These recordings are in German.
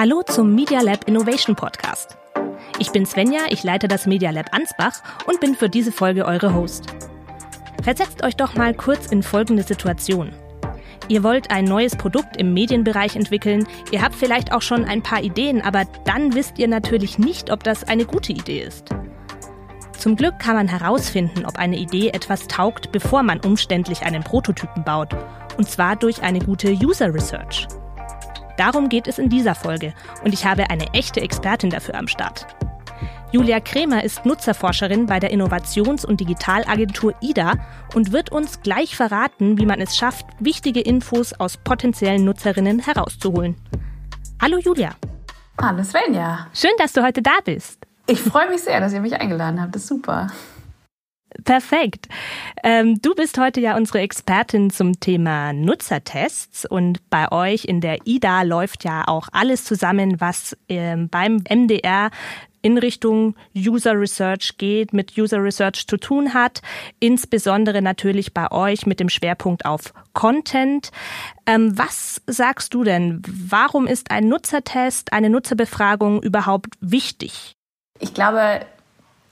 Hallo zum Media Lab Innovation Podcast. Ich bin Svenja, ich leite das Media Lab Ansbach und bin für diese Folge eure Host. Versetzt euch doch mal kurz in folgende Situation. Ihr wollt ein neues Produkt im Medienbereich entwickeln, ihr habt vielleicht auch schon ein paar Ideen, aber dann wisst ihr natürlich nicht, ob das eine gute Idee ist. Zum Glück kann man herausfinden, ob eine Idee etwas taugt, bevor man umständlich einen Prototypen baut, und zwar durch eine gute User Research. Darum geht es in dieser Folge und ich habe eine echte Expertin dafür am Start. Julia Krämer ist Nutzerforscherin bei der Innovations- und Digitalagentur IDA und wird uns gleich verraten, wie man es schafft, wichtige Infos aus potenziellen Nutzerinnen herauszuholen. Hallo Julia. Hallo Svenja. Schön, dass du heute da bist. Ich freue mich sehr, dass ihr mich eingeladen habt. Das ist super. Perfekt. Ähm, du bist heute ja unsere Expertin zum Thema Nutzertests und bei euch in der IDA läuft ja auch alles zusammen, was ähm, beim MDR in Richtung User Research geht, mit User Research zu tun hat, insbesondere natürlich bei euch mit dem Schwerpunkt auf Content. Ähm, was sagst du denn? Warum ist ein Nutzertest, eine Nutzerbefragung überhaupt wichtig? Ich glaube,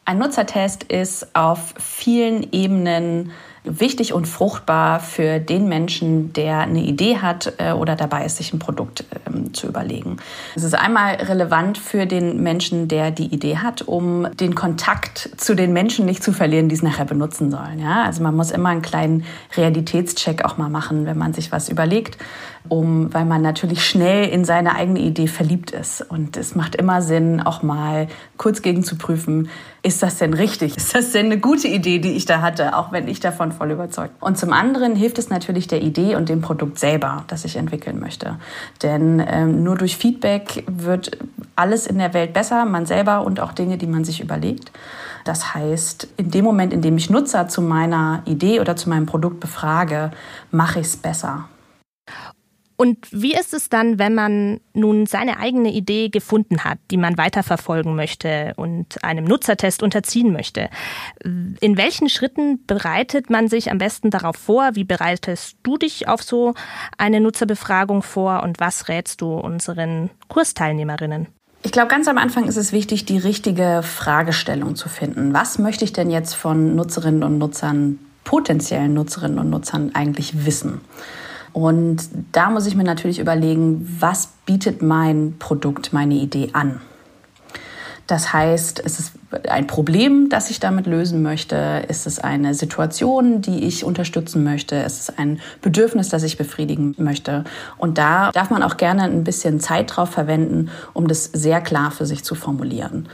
ein Nutzertest ist auf vielen Ebenen wichtig und fruchtbar für den Menschen, der eine Idee hat äh, oder dabei ist, sich ein Produkt ähm, zu überlegen. Es ist einmal relevant für den Menschen, der die Idee hat, um den Kontakt zu den Menschen nicht zu verlieren, die es nachher benutzen sollen. Ja? Also man muss immer einen kleinen Realitätscheck auch mal machen, wenn man sich was überlegt um, weil man natürlich schnell in seine eigene Idee verliebt ist. Und es macht immer Sinn, auch mal kurz gegen zu prüfen, ist das denn richtig? Ist das denn eine gute Idee, die ich da hatte, auch wenn ich davon voll überzeugt? Und zum anderen hilft es natürlich der Idee und dem Produkt selber, das ich entwickeln möchte. Denn ähm, nur durch Feedback wird alles in der Welt besser, man selber und auch Dinge, die man sich überlegt. Das heißt, in dem Moment, in dem ich Nutzer zu meiner Idee oder zu meinem Produkt befrage, mache ich es besser. Und wie ist es dann, wenn man nun seine eigene Idee gefunden hat, die man weiterverfolgen möchte und einem Nutzertest unterziehen möchte? In welchen Schritten bereitet man sich am besten darauf vor? Wie bereitest du dich auf so eine Nutzerbefragung vor und was rätst du unseren Kursteilnehmerinnen? Ich glaube, ganz am Anfang ist es wichtig, die richtige Fragestellung zu finden. Was möchte ich denn jetzt von Nutzerinnen und Nutzern, potenziellen Nutzerinnen und Nutzern eigentlich wissen? Und da muss ich mir natürlich überlegen, was bietet mein Produkt, meine Idee an? Das heißt, ist es ein Problem, das ich damit lösen möchte? Ist es eine Situation, die ich unterstützen möchte? Ist es ein Bedürfnis, das ich befriedigen möchte? Und da darf man auch gerne ein bisschen Zeit drauf verwenden, um das sehr klar für sich zu formulieren.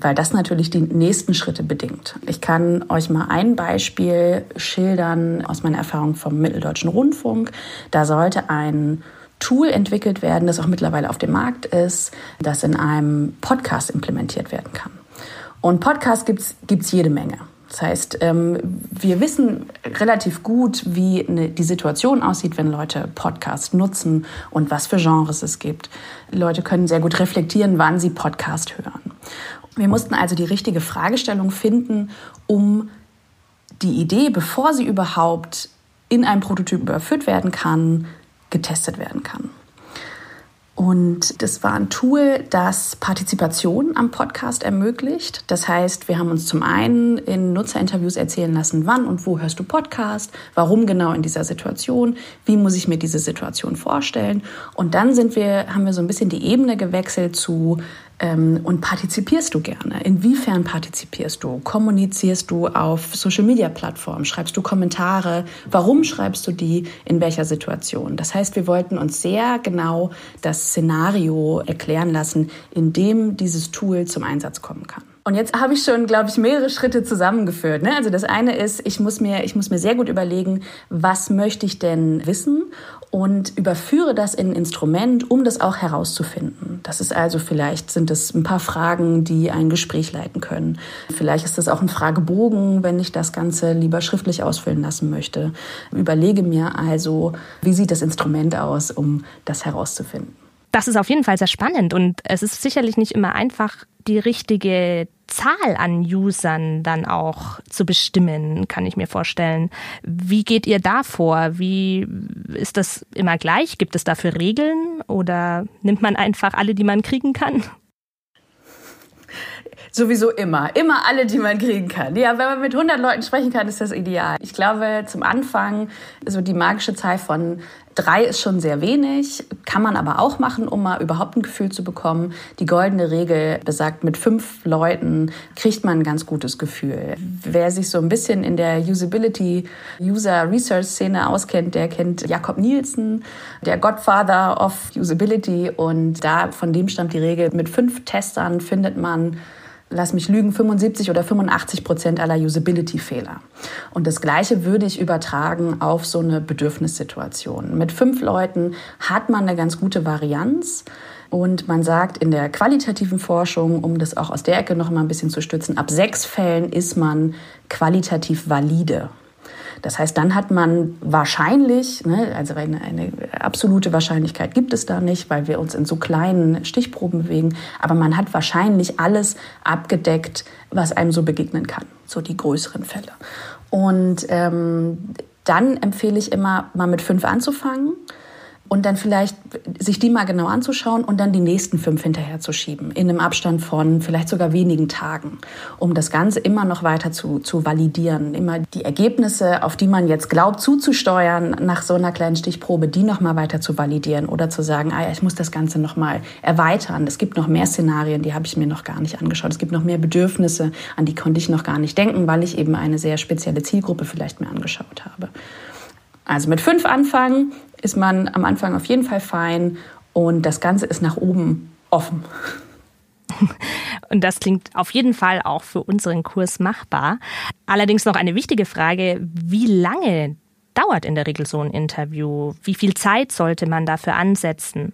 Weil das natürlich die nächsten Schritte bedingt. Ich kann euch mal ein Beispiel schildern aus meiner Erfahrung vom Mitteldeutschen Rundfunk. Da sollte ein Tool entwickelt werden, das auch mittlerweile auf dem Markt ist, das in einem Podcast implementiert werden kann. Und Podcasts gibt es jede Menge. Das heißt, ähm, wir wissen relativ gut, wie die Situation aussieht, wenn Leute Podcast nutzen und was für Genres es gibt. Leute können sehr gut reflektieren, wann sie Podcast hören. Wir mussten also die richtige Fragestellung finden, um die Idee, bevor sie überhaupt in einem Prototypen überführt werden kann, getestet werden kann. Und das war ein Tool, das Partizipation am Podcast ermöglicht. Das heißt, wir haben uns zum einen in Nutzerinterviews erzählen lassen, wann und wo hörst du Podcast, warum genau in dieser Situation, wie muss ich mir diese Situation vorstellen. Und dann sind wir, haben wir so ein bisschen die Ebene gewechselt zu, ähm, und partizipierst du gerne? Inwiefern partizipierst du? Kommunizierst du auf Social-Media-Plattformen? Schreibst du Kommentare? Warum schreibst du die? In welcher Situation? Das heißt, wir wollten uns sehr genau das Szenario erklären lassen, in dem dieses Tool zum Einsatz kommen kann. Und jetzt habe ich schon, glaube ich, mehrere Schritte zusammengeführt. Ne? Also das eine ist, ich muss mir, ich muss mir sehr gut überlegen, was möchte ich denn wissen und überführe das in ein Instrument, um das auch herauszufinden. Das ist also vielleicht sind es ein paar Fragen, die ein Gespräch leiten können. Vielleicht ist das auch ein Fragebogen, wenn ich das Ganze lieber schriftlich ausfüllen lassen möchte. Überlege mir also, wie sieht das Instrument aus, um das herauszufinden. Das ist auf jeden Fall sehr spannend und es ist sicherlich nicht immer einfach, die richtige Zahl an Usern dann auch zu bestimmen, kann ich mir vorstellen. Wie geht ihr da vor? Wie ist das immer gleich? Gibt es dafür Regeln oder nimmt man einfach alle, die man kriegen kann? Sowieso immer. Immer alle, die man kriegen kann. Ja, wenn man mit 100 Leuten sprechen kann, ist das ideal. Ich glaube, zum Anfang, so die magische Zahl von drei ist schon sehr wenig, kann man aber auch machen, um mal überhaupt ein Gefühl zu bekommen. Die goldene Regel besagt, mit fünf Leuten kriegt man ein ganz gutes Gefühl. Wer sich so ein bisschen in der Usability, User Research Szene auskennt, der kennt Jakob Nielsen, der Godfather of Usability und da von dem stammt die Regel, mit fünf Testern findet man lass mich lügen, 75 oder 85 Prozent aller Usability-Fehler. Und das Gleiche würde ich übertragen auf so eine Bedürfnissituation. Mit fünf Leuten hat man eine ganz gute Varianz. Und man sagt in der qualitativen Forschung, um das auch aus der Ecke noch mal ein bisschen zu stützen, ab sechs Fällen ist man qualitativ valide. Das heißt, dann hat man wahrscheinlich, ne, also eine, eine absolute Wahrscheinlichkeit gibt es da nicht, weil wir uns in so kleinen Stichproben bewegen, aber man hat wahrscheinlich alles abgedeckt, was einem so begegnen kann, so die größeren Fälle. Und ähm, dann empfehle ich immer, mal mit fünf anzufangen und dann vielleicht sich die mal genau anzuschauen und dann die nächsten fünf hinterher zu schieben, in einem Abstand von vielleicht sogar wenigen Tagen, um das Ganze immer noch weiter zu, zu validieren, immer die Ergebnisse, auf die man jetzt glaubt zuzusteuern, nach so einer kleinen Stichprobe, die noch mal weiter zu validieren oder zu sagen, ah ja, ich muss das Ganze noch mal erweitern. Es gibt noch mehr Szenarien, die habe ich mir noch gar nicht angeschaut. Es gibt noch mehr Bedürfnisse, an die konnte ich noch gar nicht denken, weil ich eben eine sehr spezielle Zielgruppe vielleicht mir angeschaut habe. Also mit fünf anfangen ist man am Anfang auf jeden Fall fein und das Ganze ist nach oben offen. Und das klingt auf jeden Fall auch für unseren Kurs machbar. Allerdings noch eine wichtige Frage, wie lange dauert in der Regel so ein Interview? Wie viel Zeit sollte man dafür ansetzen?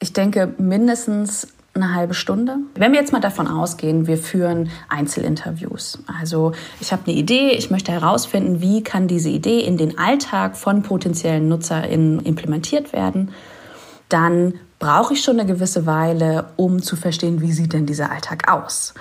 Ich denke mindestens eine halbe Stunde. Wenn wir jetzt mal davon ausgehen, wir führen Einzelinterviews. Also ich habe eine Idee, ich möchte herausfinden, wie kann diese Idee in den Alltag von potenziellen NutzerInnen implementiert werden, dann brauche ich schon eine gewisse Weile, um zu verstehen, wie sieht denn dieser Alltag aus.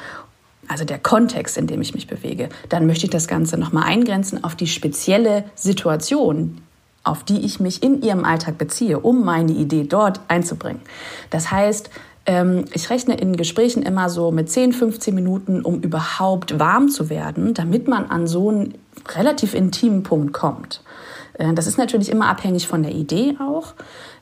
Also der Kontext, in dem ich mich bewege. Dann möchte ich das Ganze nochmal eingrenzen auf die spezielle Situation, auf die ich mich in ihrem Alltag beziehe, um meine Idee dort einzubringen. Das heißt, ich rechne in Gesprächen immer so mit 10, 15 Minuten, um überhaupt warm zu werden, damit man an so einen relativ intimen Punkt kommt. Äh, das ist natürlich immer abhängig von der Idee auch.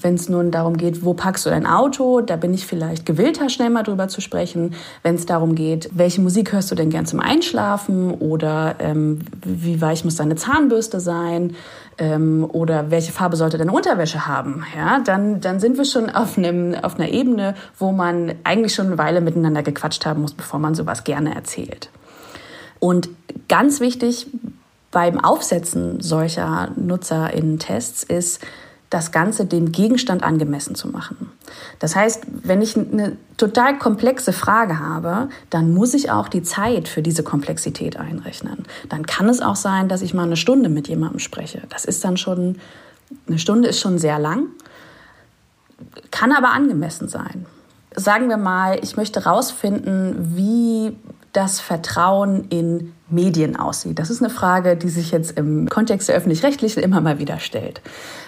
Wenn es nun darum geht, wo packst du dein Auto, da bin ich vielleicht gewillter, schnell mal drüber zu sprechen. Wenn es darum geht, welche Musik hörst du denn gern zum Einschlafen oder ähm, wie weich muss deine Zahnbürste sein ähm, oder welche Farbe sollte deine Unterwäsche haben, ja, dann, dann sind wir schon auf, einem, auf einer Ebene, wo man eigentlich schon eine Weile miteinander gequatscht haben muss, bevor man sowas gerne erzählt. Und ganz wichtig beim Aufsetzen solcher NutzerInnen-Tests ist, das Ganze dem Gegenstand angemessen zu machen. Das heißt, wenn ich eine total komplexe Frage habe, dann muss ich auch die Zeit für diese Komplexität einrechnen. Dann kann es auch sein, dass ich mal eine Stunde mit jemandem spreche. Das ist dann schon, eine Stunde ist schon sehr lang, kann aber angemessen sein. Sagen wir mal, ich möchte herausfinden, wie das Vertrauen in Medien aussieht. Das ist eine Frage, die sich jetzt im Kontext der öffentlich-rechtlichen immer mal wieder stellt.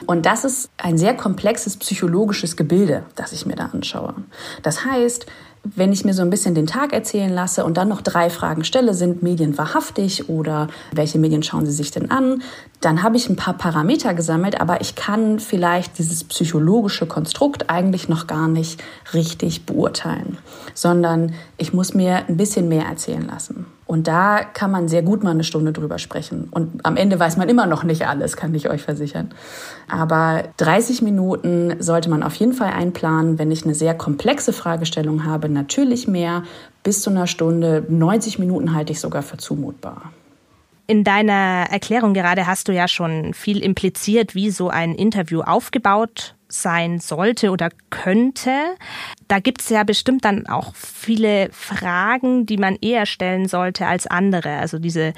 Und das ist ein sehr komplexes psychologisches Gebilde, das ich mir da anschaue. Das heißt, wenn ich mir so ein bisschen den Tag erzählen lasse und dann noch drei Fragen stelle, sind Medien wahrhaftig oder welche Medien schauen Sie sich denn an, dann habe ich ein paar Parameter gesammelt, aber ich kann vielleicht dieses psychologische Konstrukt eigentlich noch gar nicht richtig beurteilen, sondern ich muss mir ein bisschen mehr erzählen lassen. Und da kann man sehr gut mal eine Stunde drüber sprechen. Und am Ende weiß man immer noch nicht alles, kann ich euch versichern. Aber 30 Minuten sollte man auf jeden Fall einplanen. Wenn ich eine sehr komplexe Fragestellung habe, natürlich mehr. Bis zu einer Stunde, 90 Minuten halte ich sogar für zumutbar. In deiner Erklärung gerade hast du ja schon viel impliziert, wie so ein Interview aufgebaut sein sollte oder könnte. Da gibt es ja bestimmt dann auch viele Fragen, die man eher stellen sollte als andere. Also diese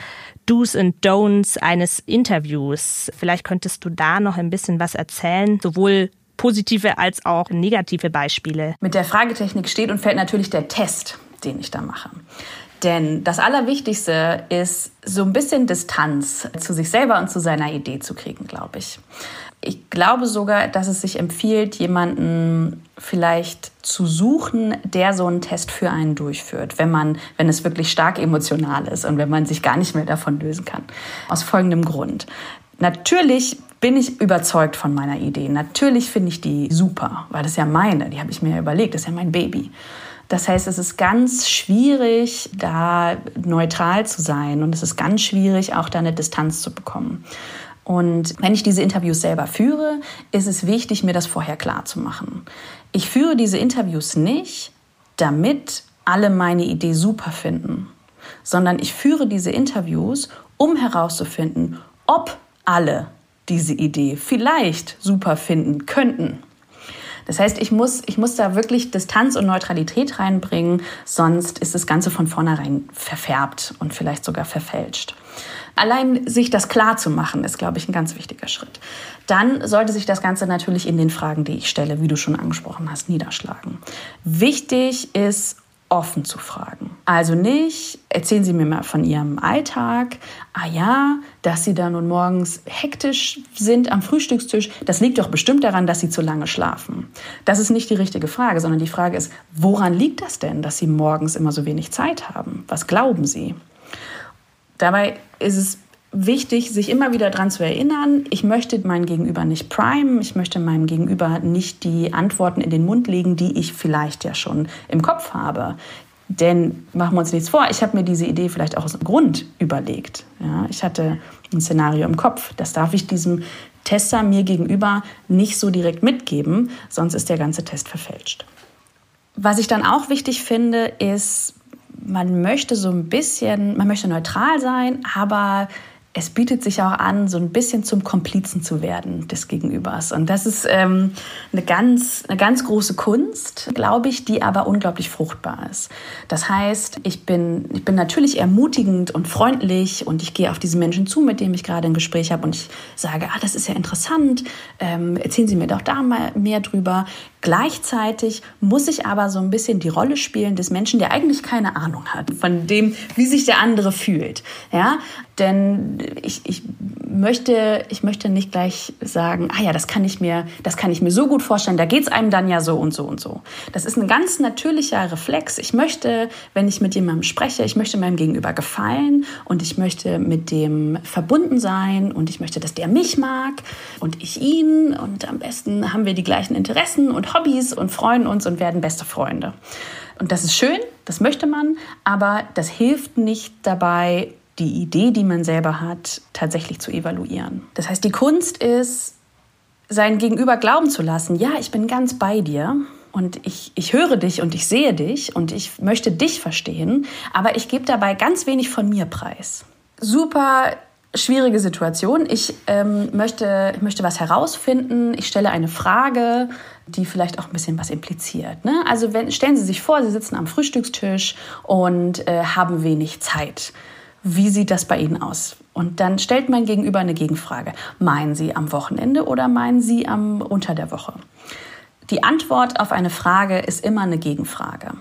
Do's und Don'ts eines Interviews. Vielleicht könntest du da noch ein bisschen was erzählen, sowohl positive als auch negative Beispiele. Mit der Fragetechnik steht und fällt natürlich der Test, den ich da mache. Denn das Allerwichtigste ist, so ein bisschen Distanz zu sich selber und zu seiner Idee zu kriegen, glaube ich. Ich glaube sogar, dass es sich empfiehlt, jemanden vielleicht zu suchen, der so einen Test für einen durchführt, wenn man, wenn es wirklich stark emotional ist und wenn man sich gar nicht mehr davon lösen kann. Aus folgendem Grund. Natürlich bin ich überzeugt von meiner Idee. Natürlich finde ich die super, weil das ist ja meine, die habe ich mir überlegt, das ist ja mein Baby. Das heißt, es ist ganz schwierig, da neutral zu sein und es ist ganz schwierig, auch da eine Distanz zu bekommen. Und wenn ich diese Interviews selber führe, ist es wichtig, mir das vorher klar zu machen. Ich führe diese Interviews nicht, damit alle meine Idee super finden, sondern ich führe diese Interviews, um herauszufinden, ob alle diese Idee vielleicht super finden könnten. Das heißt, ich muss, ich muss da wirklich Distanz und Neutralität reinbringen, sonst ist das Ganze von vornherein verfärbt und vielleicht sogar verfälscht. Allein sich das klar zu machen, ist, glaube ich, ein ganz wichtiger Schritt. Dann sollte sich das Ganze natürlich in den Fragen, die ich stelle, wie du schon angesprochen hast, niederschlagen. Wichtig ist offen zu fragen. Also nicht, erzählen Sie mir mal von Ihrem Alltag. Ah ja, dass Sie da nun morgens hektisch sind am Frühstückstisch, das liegt doch bestimmt daran, dass Sie zu lange schlafen. Das ist nicht die richtige Frage, sondern die Frage ist, woran liegt das denn, dass Sie morgens immer so wenig Zeit haben? Was glauben Sie? Dabei ist es wichtig, sich immer wieder daran zu erinnern, ich möchte mein Gegenüber nicht primen, ich möchte meinem Gegenüber nicht die Antworten in den Mund legen, die ich vielleicht ja schon im Kopf habe. Denn machen wir uns nichts vor, ich habe mir diese Idee vielleicht auch aus dem Grund überlegt. Ja, ich hatte ein Szenario im Kopf. Das darf ich diesem Tester mir gegenüber nicht so direkt mitgeben, sonst ist der ganze Test verfälscht. Was ich dann auch wichtig finde, ist, man möchte so ein bisschen, man möchte neutral sein, aber es bietet sich auch an, so ein bisschen zum Komplizen zu werden des Gegenübers. Und das ist ähm, eine, ganz, eine ganz große Kunst, glaube ich, die aber unglaublich fruchtbar ist. Das heißt, ich bin, ich bin natürlich ermutigend und freundlich und ich gehe auf diese Menschen zu, mit denen ich gerade ein Gespräch habe und ich sage, ah, das ist ja interessant, ähm, erzählen Sie mir doch da mal mehr drüber. Gleichzeitig muss ich aber so ein bisschen die Rolle spielen des Menschen, der eigentlich keine Ahnung hat von dem, wie sich der andere fühlt. Ja, denn ich, ich, möchte, ich möchte nicht gleich sagen, ah ja, das kann ich mir, das kann ich mir so gut vorstellen, da geht es einem dann ja so und so und so. Das ist ein ganz natürlicher Reflex. Ich möchte, wenn ich mit jemandem spreche, ich möchte meinem Gegenüber gefallen und ich möchte mit dem verbunden sein und ich möchte, dass der mich mag und ich ihn und am besten haben wir die gleichen Interessen und Hobbys und freuen uns und werden beste Freunde. Und das ist schön, das möchte man, aber das hilft nicht dabei, die Idee, die man selber hat, tatsächlich zu evaluieren. Das heißt, die Kunst ist, sein Gegenüber glauben zu lassen, ja, ich bin ganz bei dir und ich, ich höre dich und ich sehe dich und ich möchte dich verstehen, aber ich gebe dabei ganz wenig von mir preis. Super schwierige Situation. Ich ähm, möchte, möchte was herausfinden. Ich stelle eine Frage, die vielleicht auch ein bisschen was impliziert. Ne? Also wenn, stellen Sie sich vor, Sie sitzen am Frühstückstisch und äh, haben wenig Zeit wie sieht das bei Ihnen aus? Und dann stellt mein Gegenüber eine Gegenfrage. Meinen Sie am Wochenende oder meinen Sie am unter der Woche? Die Antwort auf eine Frage ist immer eine Gegenfrage.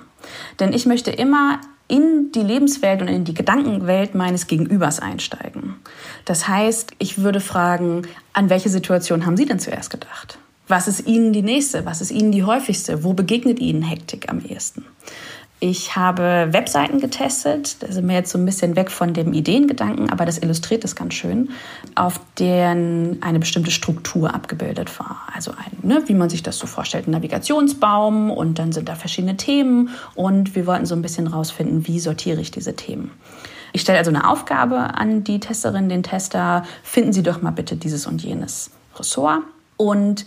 Denn ich möchte immer in die Lebenswelt und in die Gedankenwelt meines Gegenübers einsteigen. Das heißt, ich würde fragen, an welche Situation haben Sie denn zuerst gedacht? Was ist Ihnen die nächste? Was ist Ihnen die häufigste? Wo begegnet Ihnen Hektik am ehesten? Ich habe Webseiten getestet, da sind wir jetzt so ein bisschen weg von dem Ideengedanken, aber das illustriert es ganz schön, auf deren eine bestimmte Struktur abgebildet war. Also ein, ne, wie man sich das so vorstellt, ein Navigationsbaum und dann sind da verschiedene Themen und wir wollten so ein bisschen rausfinden, wie sortiere ich diese Themen. Ich stelle also eine Aufgabe an die Testerin, den Tester, finden Sie doch mal bitte dieses und jenes Ressort und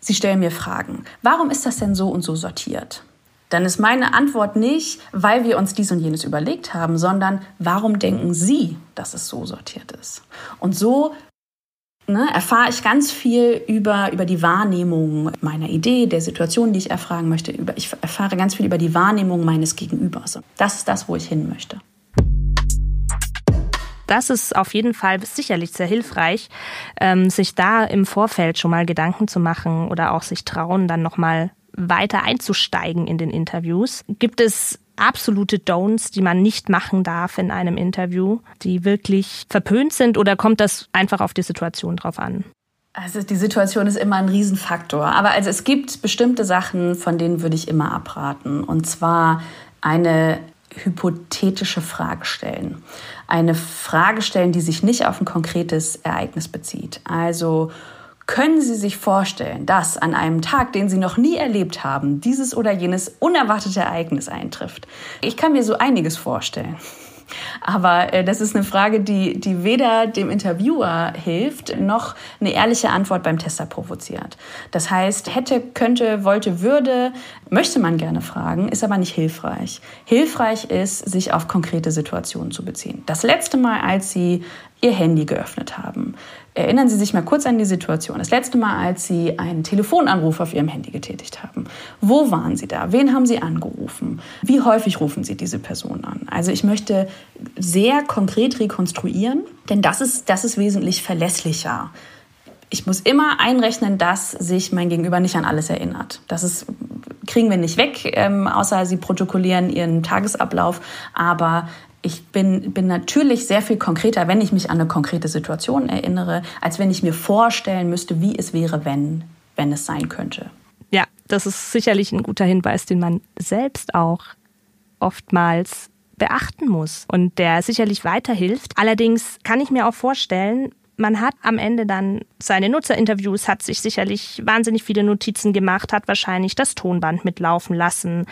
Sie stellen mir Fragen. Warum ist das denn so und so sortiert? Dann ist meine Antwort nicht, weil wir uns dies und jenes überlegt haben, sondern warum denken Sie, dass es so sortiert ist? Und so ne, erfahre ich ganz viel über, über die Wahrnehmung meiner Idee, der Situation, die ich erfragen möchte. Über, ich erfahre ganz viel über die Wahrnehmung meines Gegenübers. Das ist das, wo ich hin möchte. Das ist auf jeden Fall sicherlich sehr hilfreich, ähm, sich da im Vorfeld schon mal Gedanken zu machen oder auch sich trauen, dann nochmal weiter einzusteigen in den Interviews? Gibt es absolute Don'ts, die man nicht machen darf in einem Interview, die wirklich verpönt sind oder kommt das einfach auf die Situation drauf an? Also die Situation ist immer ein Riesenfaktor. Aber also es gibt bestimmte Sachen, von denen würde ich immer abraten. Und zwar eine hypothetische Frage stellen. Eine Frage stellen, die sich nicht auf ein konkretes Ereignis bezieht. Also können Sie sich vorstellen, dass an einem Tag, den Sie noch nie erlebt haben, dieses oder jenes unerwartete Ereignis eintrifft? Ich kann mir so einiges vorstellen. Aber äh, das ist eine Frage, die, die weder dem Interviewer hilft, noch eine ehrliche Antwort beim Tester provoziert. Das heißt, hätte, könnte, wollte, würde, möchte man gerne fragen, ist aber nicht hilfreich. Hilfreich ist, sich auf konkrete Situationen zu beziehen. Das letzte Mal, als Sie Ihr Handy geöffnet haben, Erinnern Sie sich mal kurz an die Situation. Das letzte Mal, als Sie einen Telefonanruf auf Ihrem Handy getätigt haben. Wo waren Sie da? Wen haben Sie angerufen? Wie häufig rufen Sie diese Person an? Also ich möchte sehr konkret rekonstruieren, denn das ist, das ist wesentlich verlässlicher. Ich muss immer einrechnen, dass sich mein Gegenüber nicht an alles erinnert. Das ist, kriegen wir nicht weg, ähm, außer Sie protokollieren Ihren Tagesablauf. Aber ich bin, bin natürlich sehr viel konkreter, wenn ich mich an eine konkrete Situation erinnere, als wenn ich mir vorstellen müsste, wie es wäre, wenn, wenn es sein könnte. Ja, das ist sicherlich ein guter Hinweis, den man selbst auch oftmals beachten muss und der sicherlich weiterhilft. Allerdings kann ich mir auch vorstellen, man hat am Ende dann seine Nutzerinterviews, hat sich sicherlich wahnsinnig viele Notizen gemacht, hat wahrscheinlich das Tonband mitlaufen lassen.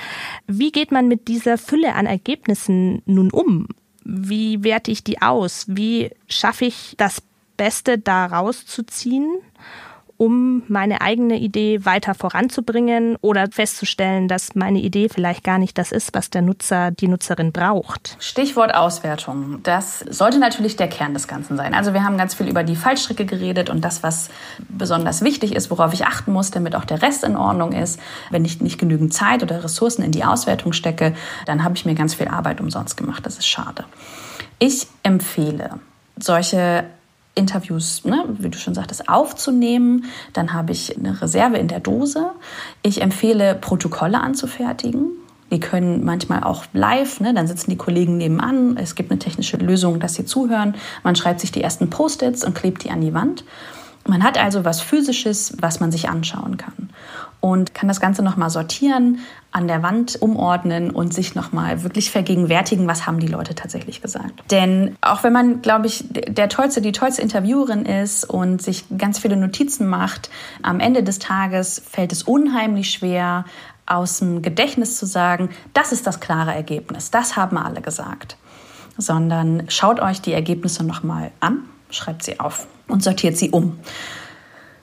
Wie geht man mit dieser Fülle an Ergebnissen nun um? Wie werte ich die aus? Wie schaffe ich das Beste da rauszuziehen? Um meine eigene Idee weiter voranzubringen oder festzustellen, dass meine Idee vielleicht gar nicht das ist, was der Nutzer, die Nutzerin braucht. Stichwort Auswertung. Das sollte natürlich der Kern des Ganzen sein. Also wir haben ganz viel über die Fallstricke geredet und das, was besonders wichtig ist, worauf ich achten muss, damit auch der Rest in Ordnung ist. Wenn ich nicht genügend Zeit oder Ressourcen in die Auswertung stecke, dann habe ich mir ganz viel Arbeit umsonst gemacht. Das ist schade. Ich empfehle, solche Interviews, ne, wie du schon sagtest, aufzunehmen. Dann habe ich eine Reserve in der Dose. Ich empfehle, Protokolle anzufertigen. Die können manchmal auch live, ne? dann sitzen die Kollegen nebenan. Es gibt eine technische Lösung, dass sie zuhören. Man schreibt sich die ersten Post-its und klebt die an die Wand. Man hat also was Physisches, was man sich anschauen kann und kann das Ganze nochmal sortieren, an der Wand umordnen und sich nochmal wirklich vergegenwärtigen, was haben die Leute tatsächlich gesagt. Denn auch wenn man, glaube ich, der tollste, die tollste Interviewerin ist und sich ganz viele Notizen macht, am Ende des Tages fällt es unheimlich schwer, aus dem Gedächtnis zu sagen, das ist das klare Ergebnis, das haben alle gesagt. Sondern schaut euch die Ergebnisse nochmal an, schreibt sie auf und sortiert sie um.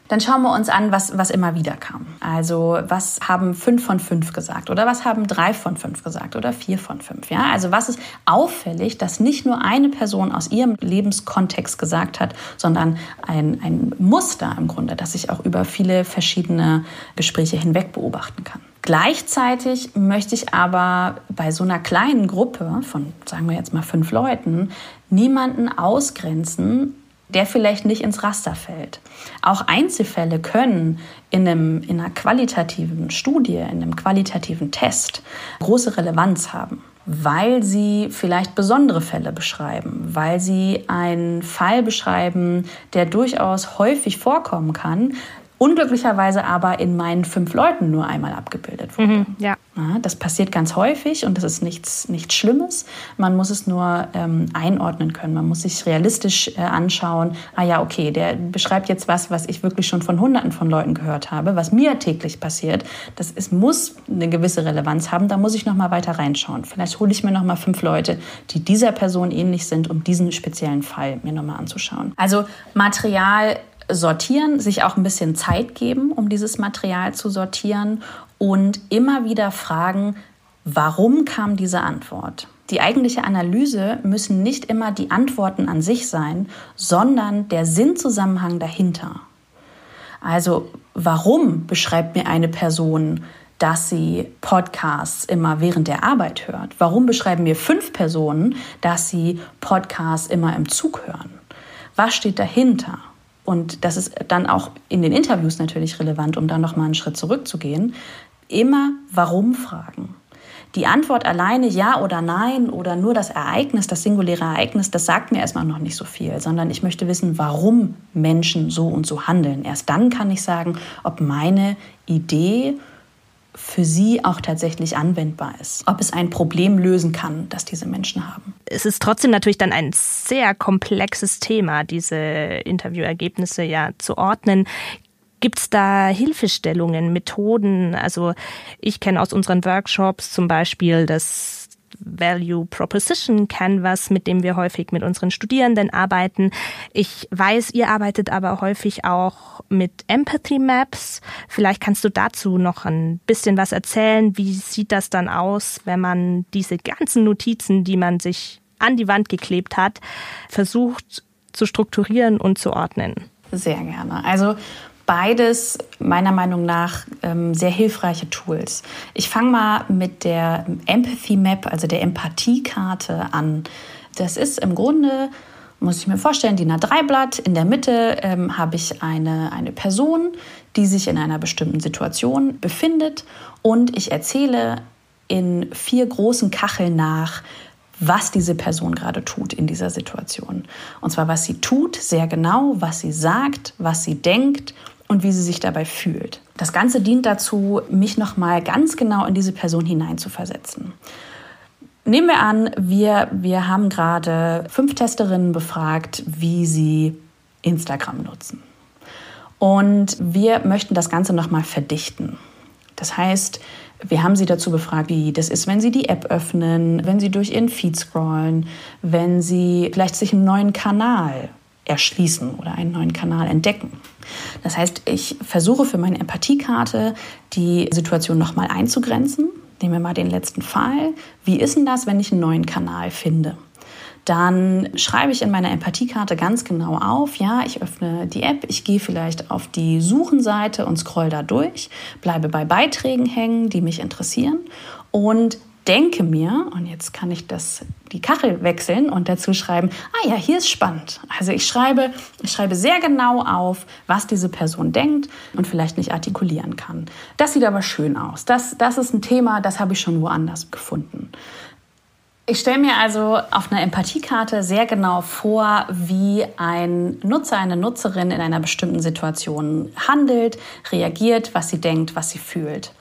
Dann schauen wir uns an, was, was immer wieder kam. Also was haben fünf von fünf gesagt oder was haben drei von fünf gesagt oder vier von fünf. Ja? Also was ist auffällig, dass nicht nur eine Person aus ihrem Lebenskontext gesagt hat, sondern ein, ein Muster im Grunde, das ich auch über viele verschiedene Gespräche hinweg beobachten kann. Gleichzeitig möchte ich aber bei so einer kleinen Gruppe von, sagen wir jetzt mal fünf Leuten, niemanden ausgrenzen, der vielleicht nicht ins Raster fällt. Auch Einzelfälle können in, einem, in einer qualitativen Studie, in einem qualitativen Test große Relevanz haben weil sie vielleicht besondere Fälle beschreiben, weil sie einen Fall beschreiben, der durchaus häufig vorkommen kann, unglücklicherweise aber in meinen fünf Leuten nur einmal abgebildet wurde. Mhm, ja. das passiert ganz häufig und das ist nichts, nichts Schlimmes. Man muss es nur ähm, einordnen können. Man muss sich realistisch äh, anschauen, ah ja, okay, der beschreibt jetzt was, was ich wirklich schon von Hunderten von Leuten gehört habe, was mir täglich passiert. Das ist, muss eine gewisse Relevanz haben. Da muss ich noch mal weiter reinschauen. Vielleicht hole ich mir noch mal fünf Leute, die dieser Person ähnlich sind, um diesen speziellen Fall mir noch mal anzuschauen. Also Material sortieren, sich auch ein bisschen Zeit geben, um dieses Material zu sortieren und immer wieder fragen, warum kam diese Antwort? Die eigentliche Analyse müssen nicht immer die Antworten an sich sein, sondern der Sinnzusammenhang dahinter. Also warum beschreibt mir eine Person, dass sie Podcasts immer während der Arbeit hört? Warum beschreiben mir fünf Personen, dass sie Podcasts immer im Zug hören? Was steht dahinter? Und das ist dann auch in den Interviews natürlich relevant, um dann nochmal einen Schritt zurückzugehen. immer warum fragen. Die Antwort alleine ja oder nein oder nur das Ereignis, das singuläre Ereignis, das sagt mir erstmal noch nicht so viel, sondern ich möchte wissen, warum Menschen so und so handeln. Erst dann kann ich sagen, ob meine Idee für sie auch tatsächlich anwendbar ist, ob es ein Problem lösen kann, das diese Menschen haben. Es ist trotzdem natürlich dann ein sehr komplexes Thema, diese Interviewergebnisse ja zu ordnen. Gibt es da Hilfestellungen, Methoden? Also ich kenne aus unseren Workshops zum Beispiel das Value Proposition Canvas, mit dem wir häufig mit unseren Studierenden arbeiten. Ich weiß, ihr arbeitet aber häufig auch mit Empathy Maps. Vielleicht kannst du dazu noch ein bisschen was erzählen. Wie sieht das dann aus, wenn man diese ganzen Notizen, die man sich an die Wand geklebt hat, versucht zu strukturieren und zu ordnen? Sehr gerne. Also beides meiner Meinung nach ähm, sehr hilfreiche Tools. Ich fange mal mit der Empathy Map, also der Empathiekarte an. Das ist im Grunde, muss ich mir vorstellen, DIN A3-Blatt. In der Mitte ähm, habe ich eine, eine Person, die sich in einer bestimmten Situation befindet und ich erzähle in vier großen Kacheln nach, was diese Person gerade tut in dieser Situation. Und zwar, was sie tut, sehr genau, was sie sagt, was sie denkt und wie sie sich dabei fühlt. Das Ganze dient dazu, mich nochmal ganz genau in diese Person hineinzuversetzen. Nehmen wir an, wir, wir haben gerade fünf Testerinnen befragt, wie sie Instagram nutzen. Und wir möchten das Ganze nochmal verdichten. Das heißt, wir haben sie dazu befragt, wie das ist, wenn sie die App öffnen, wenn sie durch ihren Feed scrollen, wenn sie vielleicht sich einen neuen Kanal erschließen oder einen neuen Kanal entdecken. Das heißt, ich versuche für meine Empathiekarte die Situation nochmal einzugrenzen. Nehmen wir mal den letzten Fall. Wie ist denn das, wenn ich einen neuen Kanal finde? Dann schreibe ich in meiner Empathiekarte ganz genau auf, ja, ich öffne die App, ich gehe vielleicht auf die Suchenseite und scroll da durch, bleibe bei Beiträgen hängen, die mich interessieren und denke mir, und jetzt kann ich das, die Kachel wechseln und dazu schreiben, ah ja, hier ist spannend. Also ich schreibe, ich schreibe sehr genau auf, was diese Person denkt und vielleicht nicht artikulieren kann. Das sieht aber schön aus. Das, das ist ein Thema, das habe ich schon woanders gefunden. Ich stelle mir also auf einer Empathiekarte sehr genau vor, wie ein Nutzer, eine Nutzerin in einer bestimmten Situation handelt, reagiert, was sie denkt, was sie fühlt.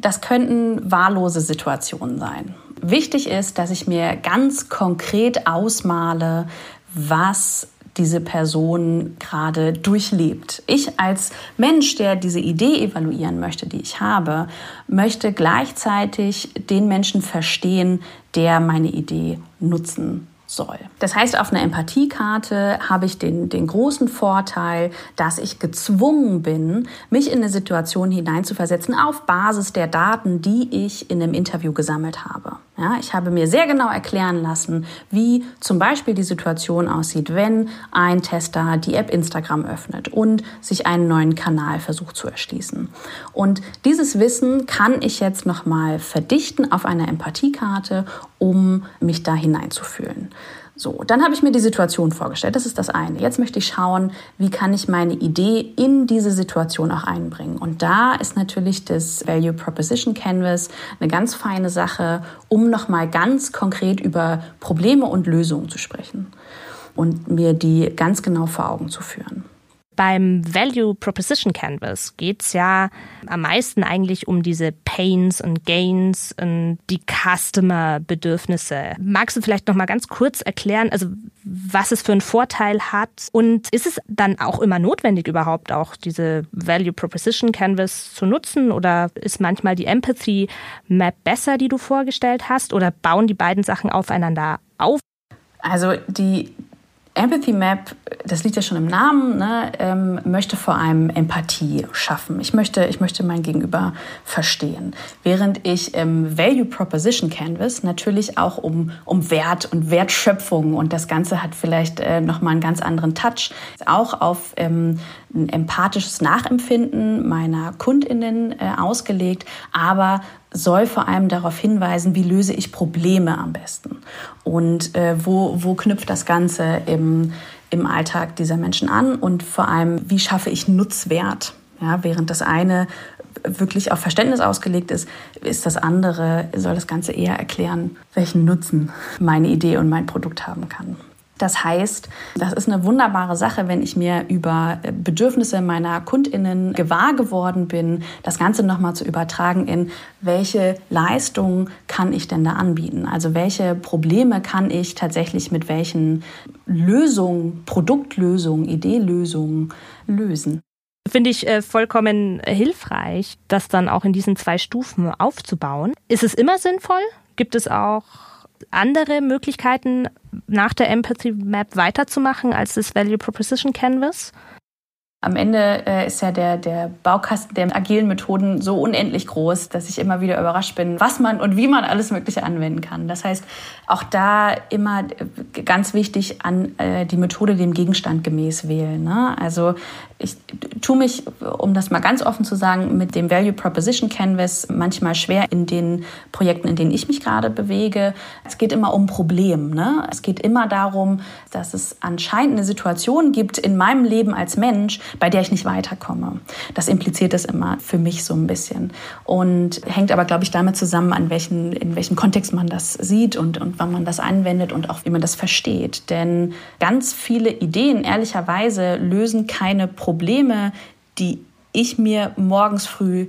Das könnten wahllose Situationen sein. Wichtig ist, dass ich mir ganz konkret ausmale, was diese Person gerade durchlebt. Ich als Mensch, der diese Idee evaluieren möchte, die ich habe, möchte gleichzeitig den Menschen verstehen, der meine Idee nutzen soll. Das heißt, auf einer Empathiekarte habe ich den, den großen Vorteil, dass ich gezwungen bin, mich in eine Situation hineinzuversetzen auf Basis der Daten, die ich in einem Interview gesammelt habe. Ja, ich habe mir sehr genau erklären lassen, wie zum Beispiel die Situation aussieht, wenn ein Tester die App Instagram öffnet und sich einen neuen Kanal versucht zu erschließen. Und dieses Wissen kann ich jetzt nochmal verdichten auf einer Empathiekarte, um mich da hineinzufühlen. So, dann habe ich mir die Situation vorgestellt. Das ist das eine. Jetzt möchte ich schauen, wie kann ich meine Idee in diese Situation auch einbringen. Und da ist natürlich das Value Proposition Canvas eine ganz feine Sache, um nochmal ganz konkret über Probleme und Lösungen zu sprechen und mir die ganz genau vor Augen zu führen. Beim Value Proposition Canvas geht es ja am meisten eigentlich um diese Pains und Gains und die Customer-Bedürfnisse. Magst du vielleicht noch mal ganz kurz erklären, also was es für einen Vorteil hat und ist es dann auch immer notwendig überhaupt auch diese Value Proposition Canvas zu nutzen oder ist manchmal die Empathy Map besser, die du vorgestellt hast oder bauen die beiden Sachen aufeinander auf? Also die Empathy Map, das liegt ja schon im Namen, ne, ähm, möchte vor allem Empathie schaffen. Ich möchte, ich möchte mein Gegenüber verstehen. Während ich im Value Proposition Canvas natürlich auch um, um Wert und Wertschöpfung und das Ganze hat vielleicht äh, nochmal einen ganz anderen Touch, auch auf ähm, ein empathisches Nachempfinden meiner KundInnen äh, ausgelegt, aber soll vor allem darauf hinweisen, wie löse ich Probleme am besten und äh, wo, wo knüpft das Ganze im, im Alltag dieser Menschen an und vor allem, wie schaffe ich Nutzwert. Ja, während das eine wirklich auf Verständnis ausgelegt ist, ist das andere, soll das Ganze eher erklären, welchen Nutzen meine Idee und mein Produkt haben kann. Das heißt, das ist eine wunderbare Sache, wenn ich mir über Bedürfnisse meiner Kundinnen gewahr geworden bin, das Ganze nochmal zu übertragen in, welche Leistungen kann ich denn da anbieten? Also welche Probleme kann ich tatsächlich mit welchen Lösungen, Produktlösungen, Ideelösungen lösen? Finde ich äh, vollkommen hilfreich, das dann auch in diesen zwei Stufen aufzubauen. Ist es immer sinnvoll? Gibt es auch andere Möglichkeiten, nach der Empathy Map weiterzumachen als das Value Proposition Canvas? Am Ende äh, ist ja der, der Baukasten der agilen Methoden so unendlich groß, dass ich immer wieder überrascht bin, was man und wie man alles Mögliche anwenden kann. Das heißt, auch da immer äh, ganz wichtig an äh, die Methode dem Gegenstand gemäß wählen. Ne? Also ich tue mich, um das mal ganz offen zu sagen, mit dem Value Proposition Canvas manchmal schwer in den Projekten, in denen ich mich gerade bewege. Es geht immer um Problem. Ne? Es geht immer darum, dass es anscheinend eine Situation gibt in meinem Leben als Mensch, bei der ich nicht weiterkomme. Das impliziert es immer für mich so ein bisschen und hängt aber, glaube ich, damit zusammen, an welchen, in welchem Kontext man das sieht und, und wann man das anwendet und auch wie man das versteht. Denn ganz viele Ideen, ehrlicherweise, lösen keine Probleme, die ich mir morgens früh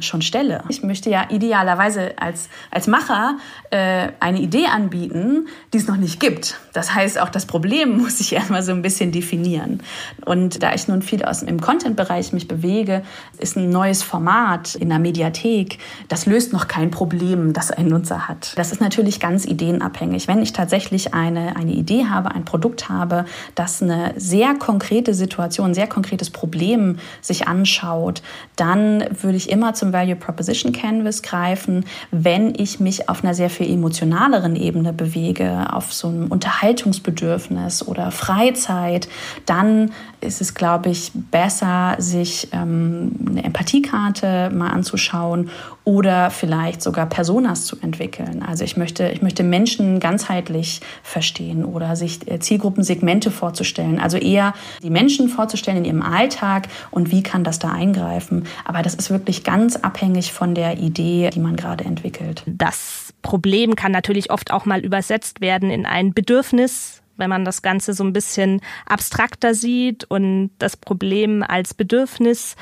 schon stelle. Ich möchte ja idealerweise als, als Macher äh, eine Idee anbieten, die es noch nicht gibt. Das heißt, auch das Problem muss ich erstmal so ein bisschen definieren. Und da ich nun viel aus dem Content-Bereich mich bewege, ist ein neues Format in der Mediathek, das löst noch kein Problem, das ein Nutzer hat. Das ist natürlich ganz ideenabhängig. Wenn ich tatsächlich eine, eine Idee habe, ein Produkt habe, das eine sehr konkrete Situation, ein sehr konkretes Problem sich anschaut, dann würde ich immer zum zum Value Proposition Canvas greifen, wenn ich mich auf einer sehr viel emotionaleren Ebene bewege, auf so einem Unterhaltungsbedürfnis oder Freizeit, dann ist es, glaube ich, besser, sich ähm, eine Empathiekarte mal anzuschauen oder vielleicht sogar Personas zu entwickeln. Also ich möchte, ich möchte Menschen ganzheitlich verstehen oder sich äh, Zielgruppensegmente vorzustellen. Also eher die Menschen vorzustellen in ihrem Alltag und wie kann das da eingreifen. Aber das ist wirklich ganz abhängig von der Idee, die man gerade entwickelt. Das Problem kann natürlich oft auch mal übersetzt werden in ein Bedürfnis wenn man das Ganze so ein bisschen abstrakter sieht und das Problem als Bedürfnis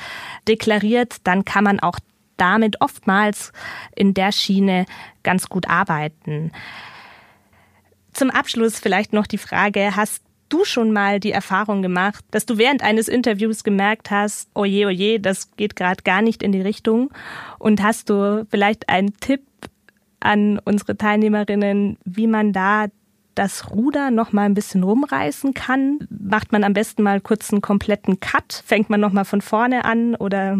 deklariert, dann kann man auch damit oftmals in der Schiene ganz gut arbeiten. Zum Abschluss vielleicht noch die Frage, hast du schon mal die Erfahrung gemacht, dass du während eines Interviews gemerkt hast, oje, oje, das geht gerade gar nicht in die Richtung? Und hast du vielleicht einen Tipp an unsere Teilnehmerinnen, wie man da das Ruder noch mal ein bisschen rumreißen kann? Macht man am besten mal kurz einen kompletten Cut? Fängt man noch mal von vorne an oder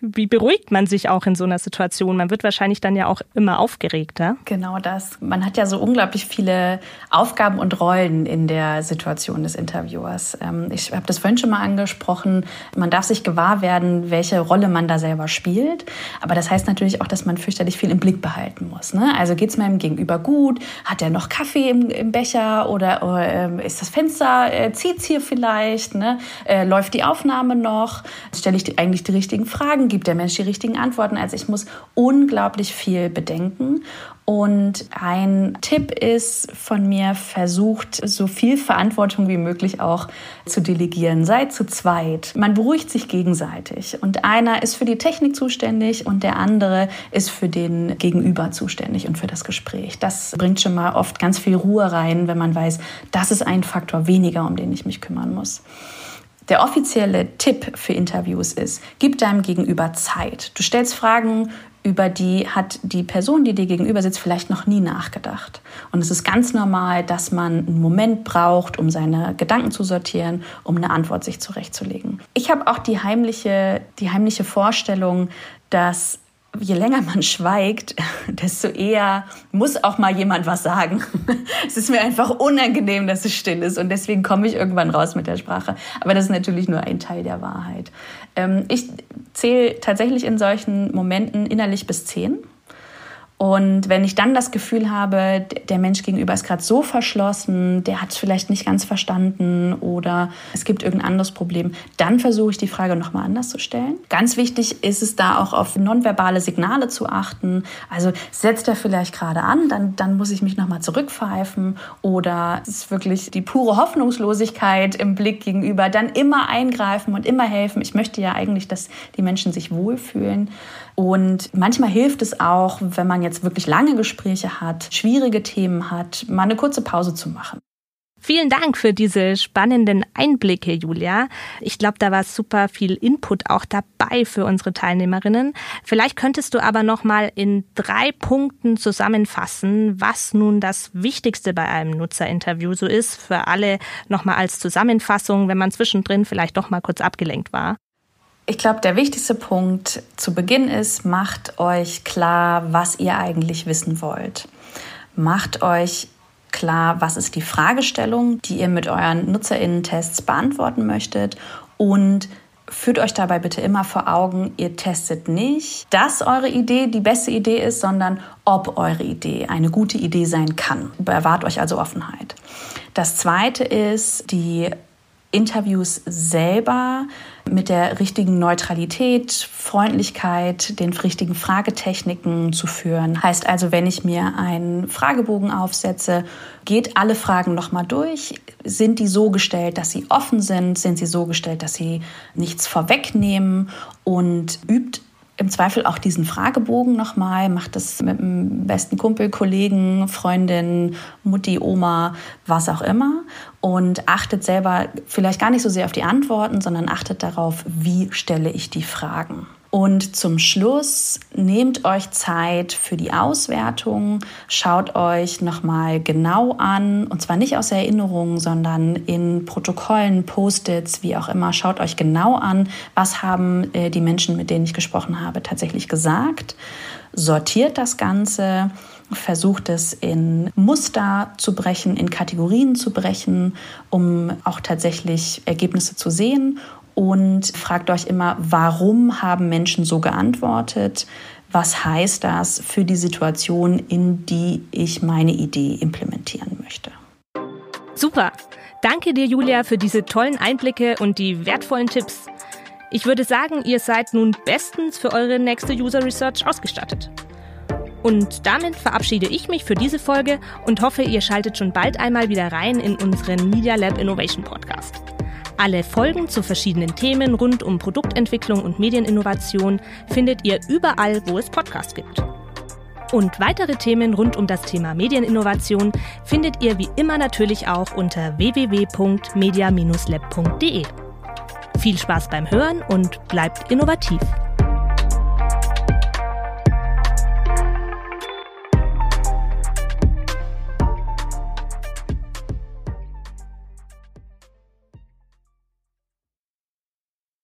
wie beruhigt man sich auch in so einer Situation? Man wird wahrscheinlich dann ja auch immer aufgeregter. Genau das. Man hat ja so unglaublich viele Aufgaben und Rollen in der Situation des Interviewers. Ähm, ich habe das vorhin schon mal angesprochen. Man darf sich gewahr werden, welche Rolle man da selber spielt. Aber das heißt natürlich auch, dass man fürchterlich viel im Blick behalten muss. Ne? Also geht es meinem Gegenüber gut? Hat er noch Kaffee im, Becher? Oder, ähm, ist das Fenster, äh, zieht hier vielleicht? Ne? Äh, läuft die Aufnahme noch? Stelle ich eigentlich die richtigen Fragen? Gibt der Mensch die richtigen Antworten. Also ich muss unglaublich viel bedenken. Und ein Tipp ist von mir, versucht so viel Verantwortung wie möglich auch zu delegieren. Seid zu zweit. Man beruhigt sich gegenseitig. Und einer ist für die Technik zuständig und der andere ist für den Gegenüber zuständig und für das Gespräch. Das bringt schon mal oft ganz viel Ruhe rein, wenn man weiß, das ist ein Faktor weniger, um den ich mich kümmern muss. Der offizielle Tipp für Interviews ist, gib deinem Gegenüber Zeit. Du stellst Fragen, über die hat die Person, die dir gegenüber sitzt, vielleicht noch nie nachgedacht. Und es ist ganz normal, dass man einen Moment braucht, um seine Gedanken zu sortieren, um eine Antwort sich zurechtzulegen. Ich habe auch die heimliche, die heimliche Vorstellung, dass je länger man schweigt, desto eher muss auch mal jemand was sagen. Es ist mir einfach unangenehm, dass es still ist und deswegen komme ich irgendwann raus mit der Sprache. Aber das ist natürlich nur ein Teil der Wahrheit. Ähm, ich zähle tatsächlich in solchen Momenten innerlich bis zehn Und wenn ich dann das Gefühl habe, der Mensch gegenüber ist gerade so verschlossen, der hat es vielleicht nicht ganz verstanden oder es gibt irgendein anderes Problem, dann versuche ich die Frage nochmal anders zu stellen. Ganz wichtig ist es da auch auf nonverbale Signale zu achten. Also setzt er vielleicht gerade an, dann, dann muss ich mich nochmal zurückpfeifen oder es ist wirklich die pure Hoffnungslosigkeit im Blick gegenüber, dann immer eingreifen und immer helfen. Ich möchte ja eigentlich, dass die Menschen sich wohlfühlen. Und manchmal hilft es auch, wenn man jetzt wirklich lange Gespräche hat, schwierige Themen hat, mal eine kurze Pause zu machen. Vielen Dank für diese spannenden Einblicke, Julia. Ich glaube, da war super viel Input auch dabei für unsere Teilnehmerinnen. Vielleicht könntest du aber noch mal in drei Punkten zusammenfassen, was nun das Wichtigste bei einem Nutzerinterview so ist für alle noch mal als Zusammenfassung, wenn man zwischendrin vielleicht doch mal kurz abgelenkt war. Ich glaube, der wichtigste Punkt zu Beginn ist, macht euch klar, was ihr eigentlich wissen wollt. Macht euch klar, was ist die Fragestellung, die ihr mit euren Nutzerinnen-Tests beantworten möchtet und führt euch dabei bitte immer vor Augen, ihr testet nicht, dass eure Idee die beste Idee ist, sondern ob eure Idee eine gute Idee sein kann. Bewahrt euch also Offenheit. Das zweite ist, die Interviews selber mit der richtigen Neutralität, Freundlichkeit, den richtigen Fragetechniken zu führen. Heißt also, wenn ich mir einen Fragebogen aufsetze, geht alle Fragen nochmal durch. Sind die so gestellt, dass sie offen sind? Sind sie so gestellt, dass sie nichts vorwegnehmen? Und übt im Zweifel auch diesen Fragebogen nochmal, macht das mit dem besten Kumpel, Kollegen, Freundin, Mutti, Oma, was auch immer und achtet selber vielleicht gar nicht so sehr auf die Antworten, sondern achtet darauf, wie stelle ich die Fragen. Und zum Schluss nehmt euch Zeit für die Auswertung, schaut euch nochmal genau an, und zwar nicht aus Erinnerungen, sondern in Protokollen, Post-its, wie auch immer, schaut euch genau an, was haben äh, die Menschen, mit denen ich gesprochen habe, tatsächlich gesagt, sortiert das Ganze, versucht es in Muster zu brechen, in Kategorien zu brechen, um auch tatsächlich Ergebnisse zu sehen und fragt euch immer, warum haben Menschen so geantwortet? Was heißt das für die Situation, in die ich meine Idee implementieren möchte? Super. Danke dir, Julia, für diese tollen Einblicke und die wertvollen Tipps. Ich würde sagen, ihr seid nun bestens für eure nächste User Research ausgestattet. Und damit verabschiede ich mich für diese Folge und hoffe, ihr schaltet schon bald einmal wieder rein in unseren Media Lab Innovation Podcast. Alle Folgen zu verschiedenen Themen rund um Produktentwicklung und Medieninnovation findet ihr überall, wo es Podcasts gibt. Und weitere Themen rund um das Thema Medieninnovation findet ihr wie immer natürlich auch unter www.media-lab.de. Viel Spaß beim Hören und bleibt innovativ.